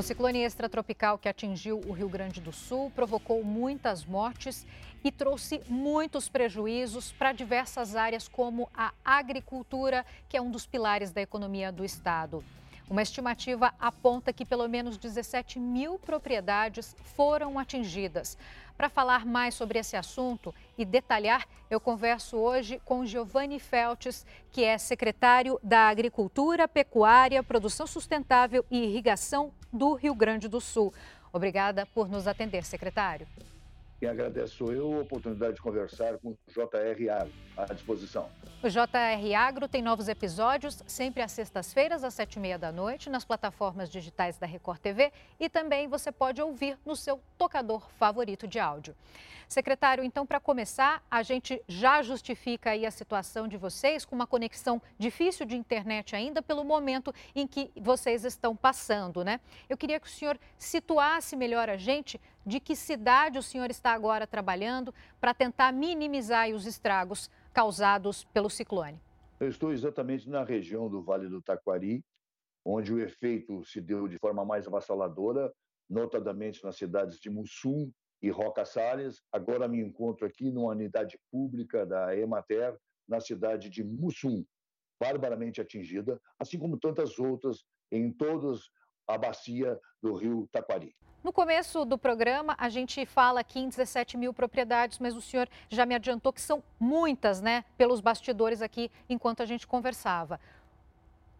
O ciclone extratropical que atingiu o Rio Grande do Sul provocou muitas mortes e trouxe muitos prejuízos para diversas áreas, como a agricultura, que é um dos pilares da economia do estado. Uma estimativa aponta que pelo menos 17 mil propriedades foram atingidas. Para falar mais sobre esse assunto e detalhar, eu converso hoje com Giovanni Feltes, que é secretário da Agricultura, Pecuária, Produção Sustentável e Irrigação do Rio Grande do Sul. Obrigada por nos atender, secretário. Quem agradece sou eu a oportunidade de conversar com o JR Agro, à disposição. O JR Agro tem novos episódios sempre às sextas-feiras, às sete e meia da noite, nas plataformas digitais da Record TV e também você pode ouvir no seu tocador favorito de áudio. Secretário, então, para começar, a gente já justifica aí a situação de vocês com uma conexão difícil de internet ainda pelo momento em que vocês estão passando, né? Eu queria que o senhor situasse melhor a gente de que cidade o senhor está agora trabalhando para tentar minimizar os estragos causados pelo ciclone. Eu estou exatamente na região do Vale do Taquari, onde o efeito se deu de forma mais avassaladora, notadamente nas cidades de Mussum e Roca Salles. Agora me encontro aqui numa unidade pública da Emater, na cidade de Mussum, barbaramente atingida, assim como tantas outras em todas a bacia do rio Taquari. No começo do programa, a gente fala aqui em 17 mil propriedades, mas o senhor já me adiantou que são muitas, né, pelos bastidores aqui, enquanto a gente conversava.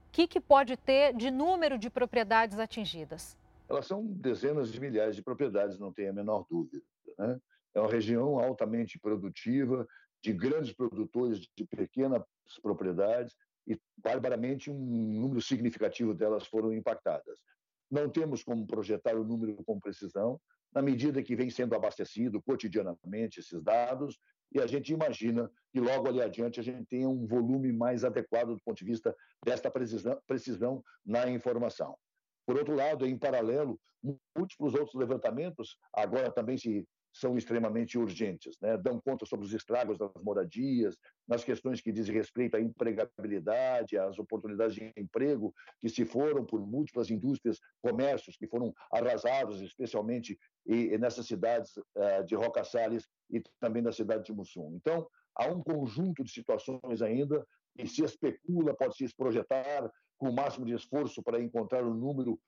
O que, que pode ter de número de propriedades atingidas? elas são dezenas de milhares de propriedades, não tem a menor dúvida. Né? É uma região altamente produtiva, de grandes produtores de pequenas propriedades, barbaramente um número significativo delas foram impactadas. Não temos como projetar o número com precisão, na medida que vem sendo abastecido cotidianamente esses dados, e a gente imagina que logo ali adiante a gente tenha um volume mais adequado do ponto de vista desta precisão, precisão na informação. Por outro lado, em paralelo, múltiplos outros levantamentos agora também se são extremamente urgentes, né? dão conta sobre os estragos das moradias, nas questões que dizem respeito à empregabilidade, às oportunidades de emprego que se foram por múltiplas indústrias, comércios que foram arrasados, especialmente nessas cidades eh, de Roca Salles e também na cidade de Mussum. Então, há um conjunto de situações ainda e se especula, pode se projetar com o máximo de esforço para encontrar um número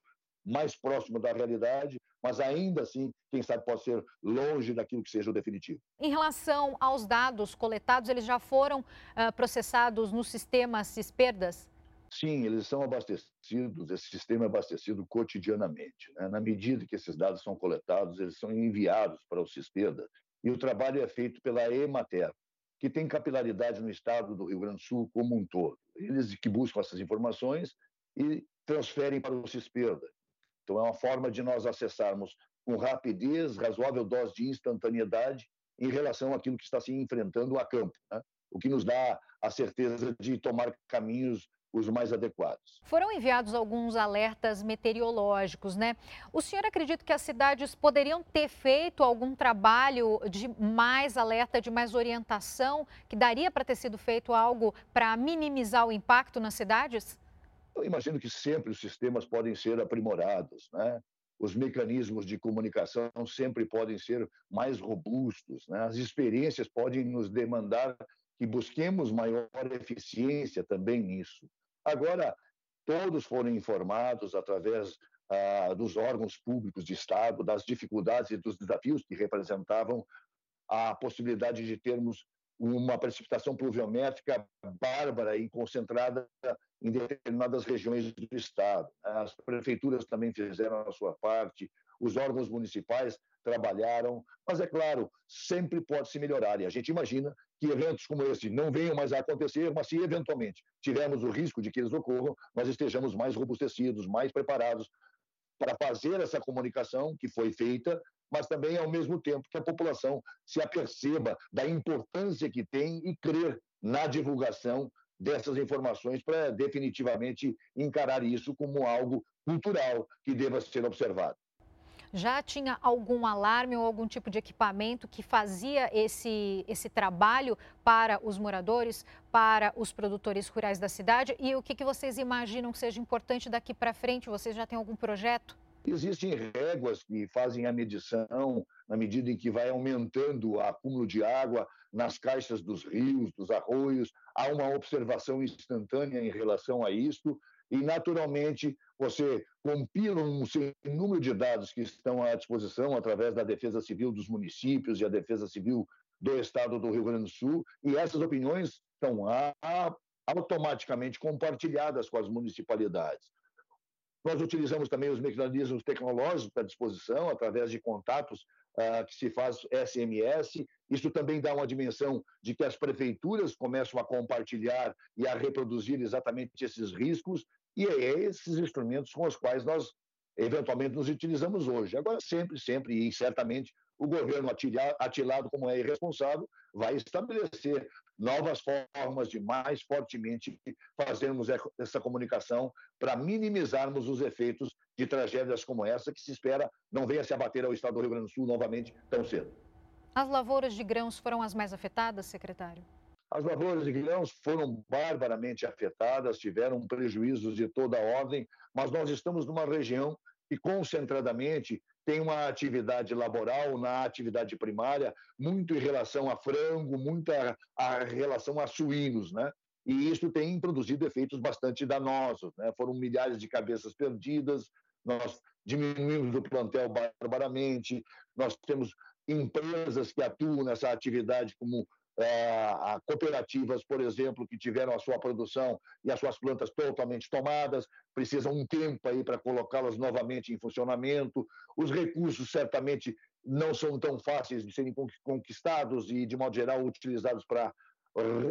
mais próximo da realidade, mas ainda assim, quem sabe pode ser longe daquilo que seja o definitivo. Em relação aos dados coletados, eles já foram uh, processados no sistema CISPERDAS? Sim, eles são abastecidos, esse sistema é abastecido cotidianamente. Né? Na medida que esses dados são coletados, eles são enviados para o CISPERDAS e o trabalho é feito pela EMATER, que tem capilaridade no estado do Rio Grande do Sul como um todo. Eles que buscam essas informações e transferem para o CISPERDA. Então, é uma forma de nós acessarmos com rapidez, razoável dose de instantaneidade em relação àquilo que está se enfrentando a campo, né? o que nos dá a certeza de tomar caminhos os mais adequados. Foram enviados alguns alertas meteorológicos, né? O senhor acredita que as cidades poderiam ter feito algum trabalho de mais alerta, de mais orientação, que daria para ter sido feito algo para minimizar o impacto nas cidades? Eu imagino que sempre os sistemas podem ser aprimorados, né? Os mecanismos de comunicação sempre podem ser mais robustos, né? As experiências podem nos demandar que busquemos maior eficiência também nisso. Agora, todos foram informados através ah, dos órgãos públicos de Estado das dificuldades e dos desafios que representavam a possibilidade de termos uma precipitação pluviométrica bárbara e concentrada em determinadas regiões do Estado. As prefeituras também fizeram a sua parte, os órgãos municipais trabalharam, mas é claro, sempre pode se melhorar. E a gente imagina que eventos como esse não venham mais a acontecer, mas se eventualmente tivermos o risco de que eles ocorram, nós estejamos mais robustecidos, mais preparados para fazer essa comunicação que foi feita, mas também ao mesmo tempo que a população se aperceba da importância que tem e crer na divulgação dessas informações para definitivamente encarar isso como algo cultural que deva ser observado já tinha algum alarme ou algum tipo de equipamento que fazia esse, esse trabalho para os moradores, para os produtores rurais da cidade? E o que, que vocês imaginam que seja importante daqui para frente? Vocês já têm algum projeto? Existem réguas que fazem a medição na medida em que vai aumentando o acúmulo de água nas caixas dos rios, dos arroios. Há uma observação instantânea em relação a isto e, naturalmente, você compila um número de dados que estão à disposição através da Defesa Civil dos municípios e a Defesa Civil do Estado do Rio Grande do Sul, e essas opiniões estão automaticamente compartilhadas com as municipalidades. Nós utilizamos também os mecanismos tecnológicos à disposição, através de contatos uh, que se faz SMS. Isso também dá uma dimensão de que as prefeituras começam a compartilhar e a reproduzir exatamente esses riscos, e é esses instrumentos com os quais nós eventualmente nos utilizamos hoje. Agora, sempre, sempre e certamente, o governo atilado como é irresponsável vai estabelecer novas formas de mais fortemente fazermos essa comunicação para minimizarmos os efeitos de tragédias como essa que se espera não venha se abater ao estado do Rio Grande do Sul novamente tão cedo. As lavouras de grãos foram as mais afetadas, secretário? As lavouras de grãos foram barbaramente afetadas, tiveram prejuízos de toda ordem, mas nós estamos numa região que concentradamente tem uma atividade laboral na atividade primária, muito em relação a frango, muita a relação a suínos, né? E isso tem produzido efeitos bastante danosos, né? Foram milhares de cabeças perdidas, nós diminuímos o plantel barbaramente, nós temos empresas que atuam nessa atividade como é, cooperativas, por exemplo, que tiveram a sua produção e as suas plantas totalmente tomadas, precisam um tempo aí para colocá-las novamente em funcionamento. Os recursos certamente não são tão fáceis de serem conquistados e, de modo geral, utilizados para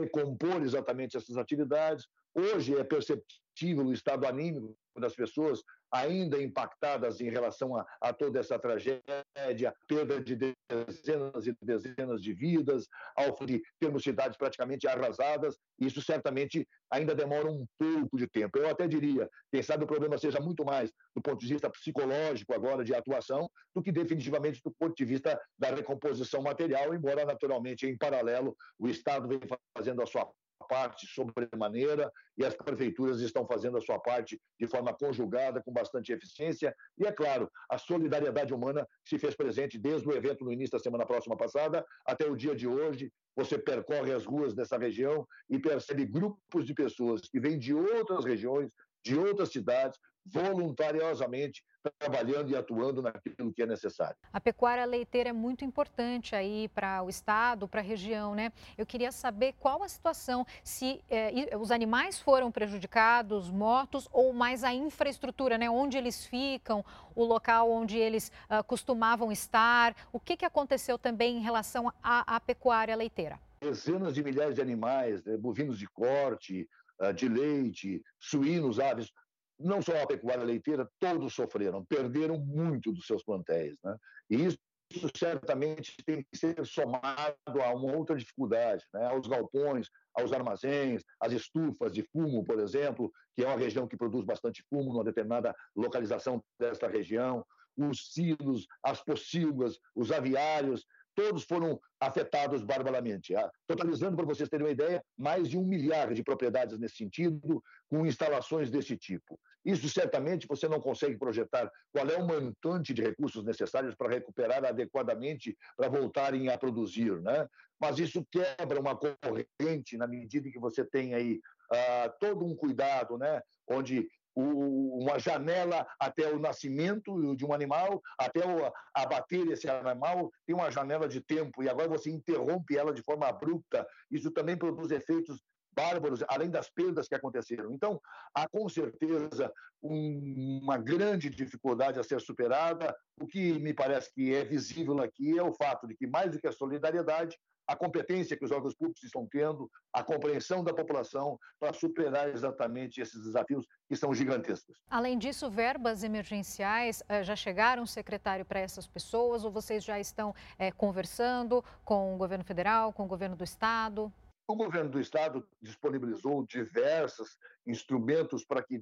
recompor exatamente essas atividades. Hoje é perceptível o estado anímico das pessoas ainda impactadas em relação a, a, toda essa tragédia, perda de dezenas e dezenas de vidas, ao de termos cidades praticamente arrasadas, isso certamente ainda demora um pouco de tempo. Eu até diria, quem sabe o problema seja muito mais do ponto de vista psicológico agora de atuação, do que definitivamente do ponto de vista da recomposição material, embora naturalmente em paralelo o Estado vem fazendo a sua parte sobremaneira e as prefeituras estão fazendo a sua parte de forma conjugada, com bastante eficiência. E, é claro, a solidariedade humana se fez presente desde o evento no início da semana próxima passada até o dia de hoje. Você percorre as ruas dessa região e percebe grupos de pessoas que vêm de outras regiões, de outras cidades, voluntariosamente trabalhando e atuando naquilo que é necessário. A pecuária leiteira é muito importante aí para o estado, para a região, né? Eu queria saber qual a situação, se eh, os animais foram prejudicados, mortos, ou mais a infraestrutura, né? Onde eles ficam, o local onde eles uh, costumavam estar. O que, que aconteceu também em relação à, pecuária leiteira? Dezenas de milhares de animais, né? bovinos de corte, ah, de leite, suínos, aves, não só a pecuária leiteira, todos sofreram, perderam muito dos seus plantéis. Né? E isso, isso certamente tem que ser somado a uma outra dificuldade, né? aos galpões, aos armazéns, às estufas de fumo, por exemplo, que é uma região que produz bastante fumo numa determinada localização desta região, os silos, as pocilgas, os aviários, todos foram afetados barbaramente. Ah, totalizando, para vocês terem uma ideia, mais de um milhar de propriedades nesse sentido, com instalações desse tipo. Isso certamente você não consegue projetar qual é o montante de recursos necessários para recuperar adequadamente para voltarem a produzir, né? Mas isso quebra uma corrente na medida que você tem aí uh, todo um cuidado, né? Onde o, uma janela até o nascimento de um animal, até o, abater esse animal, tem uma janela de tempo, e agora você interrompe ela de forma abrupta. Isso também produz efeitos bárbaros, além das perdas que aconteceram. Então, há com certeza um, uma grande dificuldade a ser superada. O que me parece que é visível aqui é o fato de que, mais do que a solidariedade, a competência que os órgãos públicos estão tendo, a compreensão da população para superar exatamente esses desafios que são gigantescos. Além disso, verbas emergenciais eh, já chegaram, secretário, para essas pessoas ou vocês já estão é, conversando com o governo federal, com o governo do estado? O governo do estado disponibilizou diversos instrumentos para que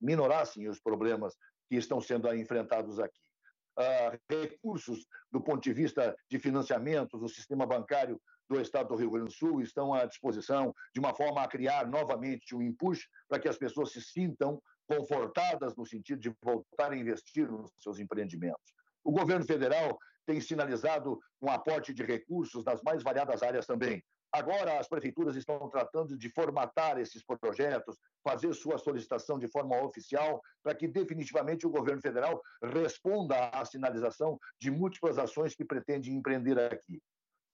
minorassem os problemas que estão sendo enfrentados aqui. Uh, recursos do ponto de vista de financiamento do sistema bancário do Estado do Rio Grande do Sul estão à disposição de uma forma a criar novamente um impulso para que as pessoas se sintam confortadas no sentido de voltar a investir nos seus empreendimentos. O governo federal tem sinalizado um aporte de recursos nas mais variadas áreas também. Agora, as prefeituras estão tratando de formatar esses projetos, fazer sua solicitação de forma oficial, para que definitivamente o governo federal responda à sinalização de múltiplas ações que pretende empreender aqui.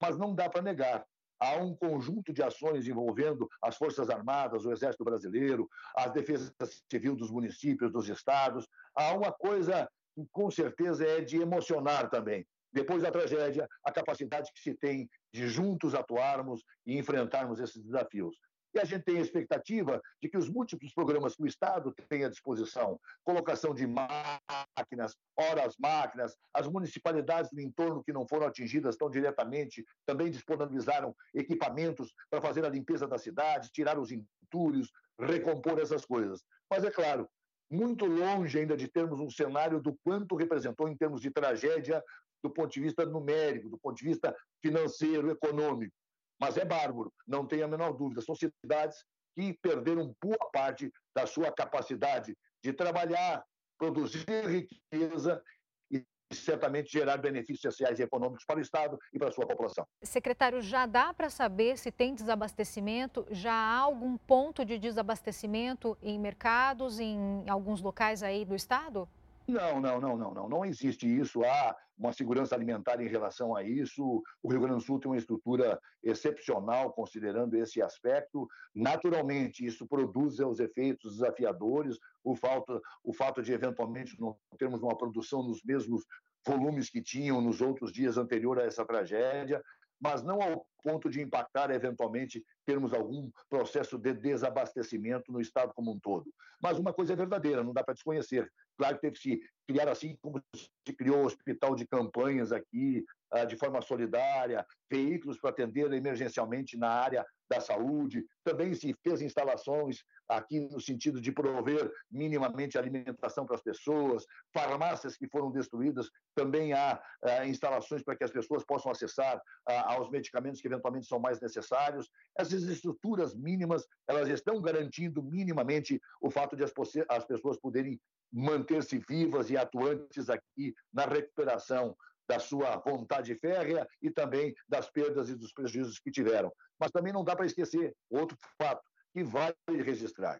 Mas não dá para negar. Há um conjunto de ações envolvendo as Forças Armadas, o Exército Brasileiro, a Defesa Civil dos municípios, dos estados. Há uma coisa que, com certeza, é de emocionar também depois da tragédia, a capacidade que se tem de juntos atuarmos e enfrentarmos esses desafios. E a gente tem a expectativa de que os múltiplos programas que o Estado tem à disposição, colocação de máquinas, horas máquinas, as municipalidades do entorno que não foram atingidas tão diretamente também disponibilizaram equipamentos para fazer a limpeza da cidade, tirar os entulhos, recompor essas coisas. Mas é claro, muito longe ainda de termos um cenário do quanto representou em termos de tragédia do ponto de vista numérico, do ponto de vista financeiro, econômico. Mas é bárbaro, não tenha a menor dúvida. São cidades que perderam boa parte da sua capacidade de trabalhar, produzir riqueza e certamente gerar benefícios sociais e econômicos para o Estado e para a sua população. Secretário, já dá para saber se tem desabastecimento? Já há algum ponto de desabastecimento em mercados, em alguns locais aí do Estado? Não, não, não, não, não. Não existe isso. Há uma segurança alimentar em relação a isso. O Rio Grande do Sul tem uma estrutura excepcional considerando esse aspecto. Naturalmente, isso produz os efeitos desafiadores. O fato, o fato de, eventualmente, não termos uma produção nos mesmos volumes que tinham nos outros dias anterior a essa tragédia, mas não ao ponto de impactar, eventualmente, termos algum processo de desabastecimento no Estado como um todo. Mas uma coisa é verdadeira, não dá para desconhecer. Claro que teve que se criar assim como se criou o hospital de campanhas aqui, ah, de forma solidária, veículos para atender emergencialmente na área da saúde. Também se fez instalações aqui no sentido de prover minimamente alimentação para as pessoas, farmácias que foram destruídas, também há uh, instalações para que as pessoas possam acessar uh, aos medicamentos que eventualmente são mais necessários. Essas estruturas mínimas, elas estão garantindo minimamente o fato de as, as pessoas poderem manter-se vivas e atuantes aqui na recuperação da sua vontade férrea e também das perdas e dos prejuízos que tiveram. Mas também não dá para esquecer outro fato que vale registrar.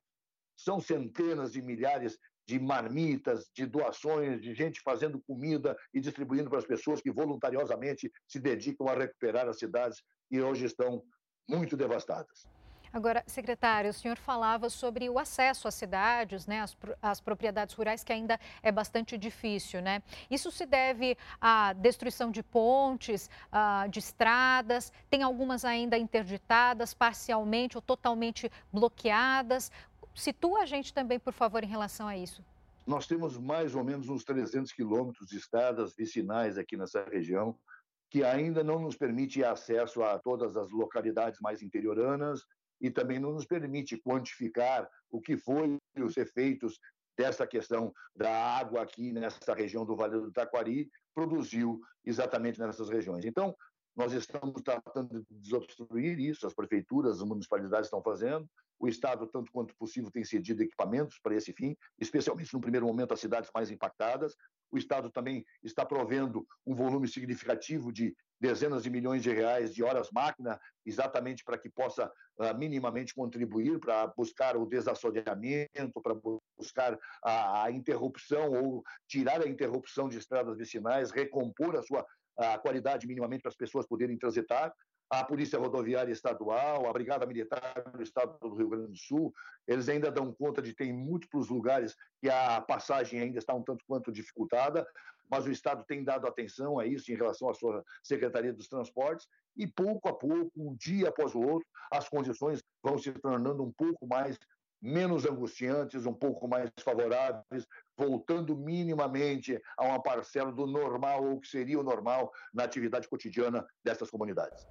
São centenas de milhares de marmitas, de doações, de gente fazendo comida e distribuindo para as pessoas que voluntariosamente se dedicam a recuperar as cidades e hoje estão muito devastadas. Agora, secretário, o senhor falava sobre o acesso às cidades, né, às, às, propriedades rurais, que ainda é bastante difícil, né? Isso se deve à destruição de pontes, uh, de estradas, tem algumas ainda interditadas, parcialmente ou totalmente bloqueadas. Situa a gente também, por favor, em relação a isso. Nós temos mais ou menos uns 300 quilômetros de estradas vicinais aqui nessa região, que ainda não nos permite acesso a todas as localidades mais interioranas e também não nos permite quantificar o que foi os efeitos dessa questão da água aqui nessa região do Vale do Taquari produziu exatamente nessas regiões. Então, nós estamos tratando de desobstruir isso, as prefeituras, as municipalidades estão fazendo, o Estado, tanto quanto possível, tem cedido equipamentos para esse fim, especialmente no primeiro momento as cidades mais impactadas. O Estado também está provendo um volume significativo de dezenas de milhões de reais de horas máquina, exatamente para que possa uh, minimamente contribuir para buscar o desassoreamento, para buscar a, a, interrupção ou tirar a interrupção de estradas vicinais, recompor a sua a qualidade minimamente para as pessoas poderem transitar. A Polícia Rodoviária Estadual, a Brigada Militar do Estado do Rio Grande do Sul, eles ainda dão conta de ter em múltiplos lugares que a passagem ainda está um tanto quanto dificultada, mas o Estado tem dado atenção a isso em relação à sua Secretaria dos Transportes, e pouco a pouco, um dia após o outro, as condições vão se tornando um pouco mais menos angustiantes, um pouco mais favoráveis, voltando minimamente a uma parcela do normal ou que seria o normal na atividade cotidiana dessas comunidades.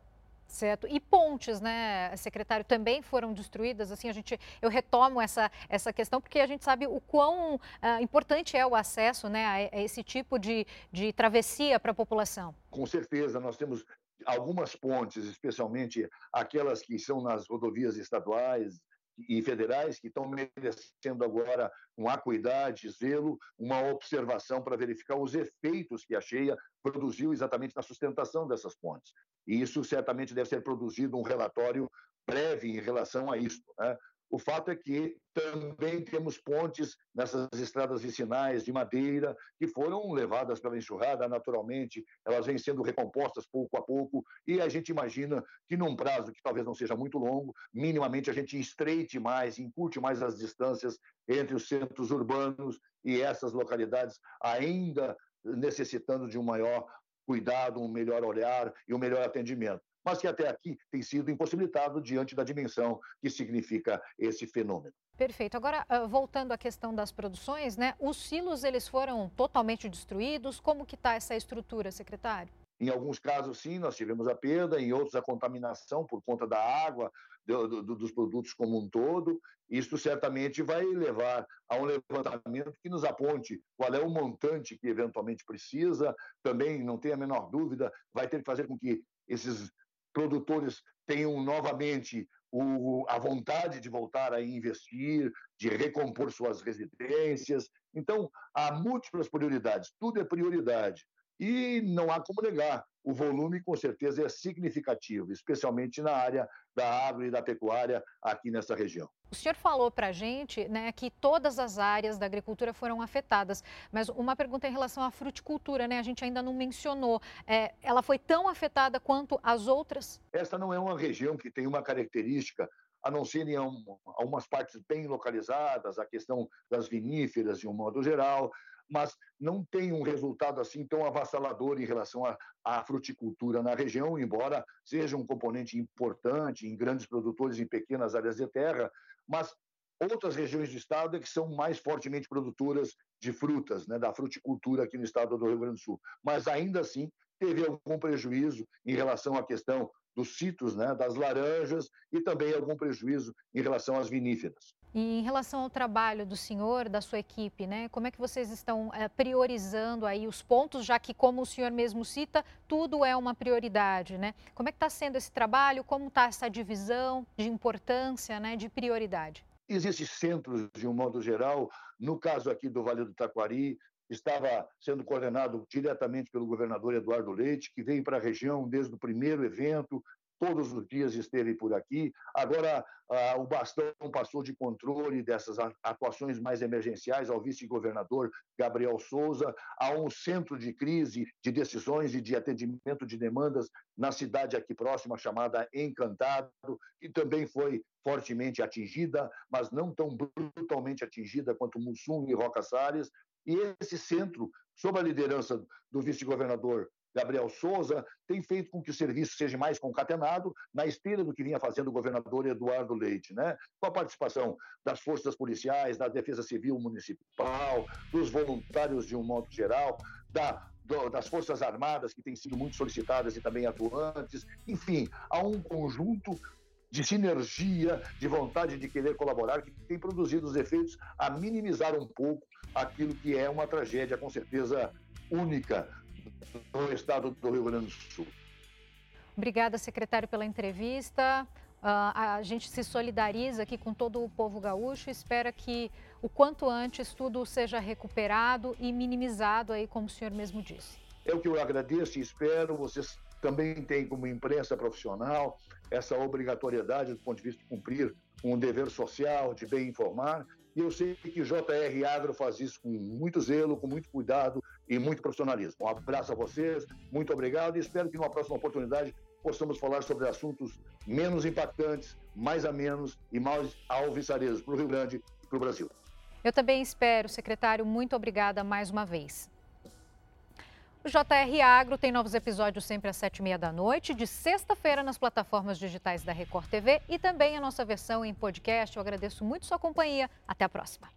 Certo. E pontes, né, secretário, também foram destruídas. Assim, a gente, eu retomo essa, essa questão porque a gente sabe o quão uh, importante é o acesso, né, a, a esse tipo de, de travessia para a população. Com certeza, nós temos algumas pontes, especialmente aquelas que são nas rodovias estaduais, e federais que estão merecendo agora com acuidade, zelo, uma observação para verificar os efeitos que a cheia produziu exatamente na sustentação dessas pontes. E isso certamente deve ser produzido um relatório breve em relação a isso. Né? O fato é que também temos pontes nessas estradas vicinais de madeira que foram levadas pela enxurrada naturalmente, elas vêm sendo recompostas pouco a pouco e a gente imagina que num prazo que talvez não seja muito longo, minimamente a gente estreite mais, encurte mais as distâncias entre os centros urbanos e essas localidades ainda necessitando de um maior cuidado, um melhor olhar e um melhor atendimento mas que até aqui tem sido impossibilitado diante da dimensão que significa esse fenômeno. Perfeito. Agora, ah, voltando à questão das produções, né? Os silos eles foram totalmente destruídos. Como que está essa estrutura, secretário? Em alguns casos, sim, nós tivemos a perda, em outros, a contaminação por conta da água, do, do, dos produtos como um todo. Isso certamente vai levar a um levantamento que nos aponte qual é o montante que eventualmente precisa. Também, não tenha a menor dúvida, vai ter que fazer com que esses produtores tenham novamente o, a vontade de voltar a investir, de recompor suas residências. Então, há múltiplas prioridades, tudo é prioridade. E não há como negar, o volume com certeza é significativo, especialmente na área da agro e da pecuária aqui nessa região. O senhor falou para a gente né, que todas as áreas da agricultura foram afetadas, mas uma pergunta em relação à fruticultura, né? A gente ainda não mencionou. É, ela foi tão afetada quanto as outras? Esta não é uma região que tem uma característica a não ser em algumas partes bem localizadas, a questão das viníferas de um modo geral, mas não tem um resultado assim tão avassalador em relação à, fruticultura na região, embora seja um componente importante em grandes produtores em pequenas áreas de terra, mas outras regiões do estado é que são mais fortemente produtoras de frutas, né, da fruticultura aqui no estado do Rio Grande do Sul. Mas ainda assim teve algum prejuízo em relação à questão dos citros, né, das laranjas e também algum prejuízo em relação às viníferas. E em relação ao trabalho do senhor, da sua equipe, né? Como é que vocês estão é, priorizando aí os pontos, já que, como o senhor mesmo cita, tudo é uma prioridade, né? Como é que está sendo esse trabalho? Como está essa divisão de importância, né, de prioridade? Existem centros, de um modo geral. No caso aqui do Vale do Taquari, estava sendo coordenado diretamente pelo governador Eduardo Leite, que veio para a região desde o primeiro evento, todos os dias esteve por aqui. Agora, ah, o bastão passou de controle dessas atuações mais emergenciais ao vice-governador Gabriel Souza, a um centro de crise, de decisões e de atendimento de demandas na cidade aqui próxima, chamada Encantado, que também foi fortemente atingida, mas não tão brutalmente atingida quanto Mussum e Roca Salles. E esse centro, sob a liderança do vice-governador Gabriel Souza, tem feito com que o serviço seja mais concatenado, na esteira do que vinha fazendo o governador Eduardo Leite, né? com a participação das forças policiais, da Defesa Civil Municipal, dos voluntários de um modo geral, da, das Forças Armadas, que têm sido muito solicitadas e também atuantes. Enfim, há um conjunto de sinergia, de vontade de querer colaborar, que tem produzido os efeitos a minimizar um pouco aquilo que é uma tragédia, com certeza, única no estado do Rio Grande do Sul. Obrigada, secretário, pela entrevista. Uh, a gente se solidariza aqui com todo o povo gaúcho e espera que o quanto antes tudo seja recuperado e minimizado aí, como o senhor mesmo disse. É o que eu agradeço e espero. Vocês também têm, como imprensa profissional, essa obrigatoriedade do ponto de vista de cumprir um dever social, de bem informar. E eu sei que JR Agro faz isso com muito zelo, com muito cuidado e muito profissionalismo. Um abraço a vocês, muito obrigado e espero que numa próxima oportunidade possamos falar sobre assuntos menos impactantes, mais a menos e mais alvissareiros para o Rio Grande e para o Brasil. Eu também espero, secretário. Muito obrigada mais uma vez. O JR Agro tem novos episódios sempre às sete e meia da noite, de sexta-feira nas plataformas digitais da Record TV e também a nossa versão em podcast. Eu agradeço muito sua companhia. Até a próxima.